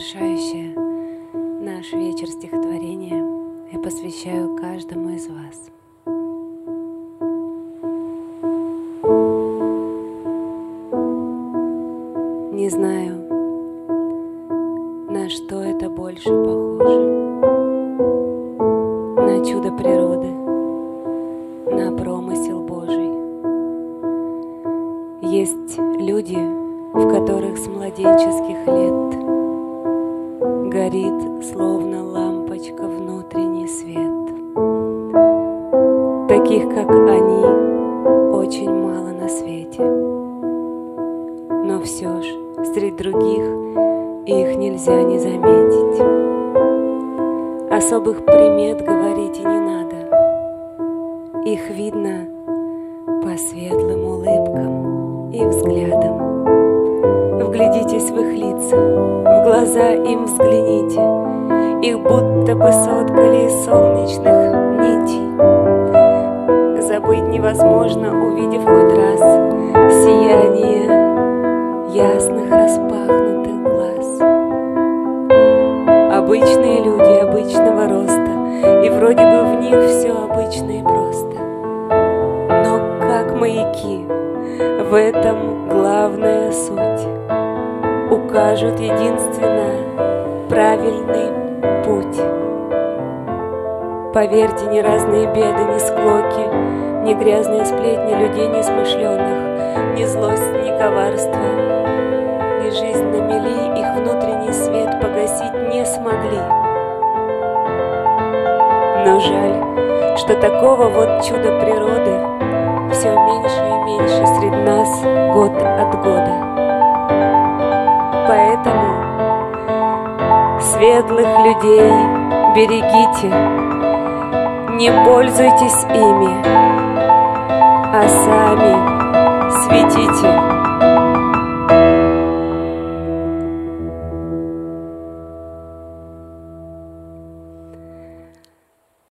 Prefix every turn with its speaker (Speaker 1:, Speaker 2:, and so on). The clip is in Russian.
Speaker 1: завершающее наш вечер стихотворения я посвящаю каждому из вас. Не знаю, на что это больше похоже. На чудо природы, на промысел Божий. Есть люди, в которых с младенческих лет горит, словно лампочка, внутренний свет. Таких, как они, очень мало на свете. Но все ж, среди других их нельзя не заметить. Особых примет говорить и не надо. Их видно по светлым улыбкам и взглядам. Вглядитесь в их лица, глаза им взгляните, Их будто бы соткали солнечных нитей. Забыть невозможно, увидев хоть раз Сияние ясных распахнутых глаз. Обычные люди обычного роста, И вроде бы в них все обычно и просто. Но как маяки, в этом укажут единственно правильный путь. Поверьте, ни разные беды, ни склоки, ни грязные сплетни людей несмышленных, ни злость, ни коварство, ни жизнь на мели их внутренний свет погасить не смогли. Но жаль, что такого вот чуда природы все меньше и меньше среди нас год от года. Светлых людей берегите, не пользуйтесь ими, а сами светите.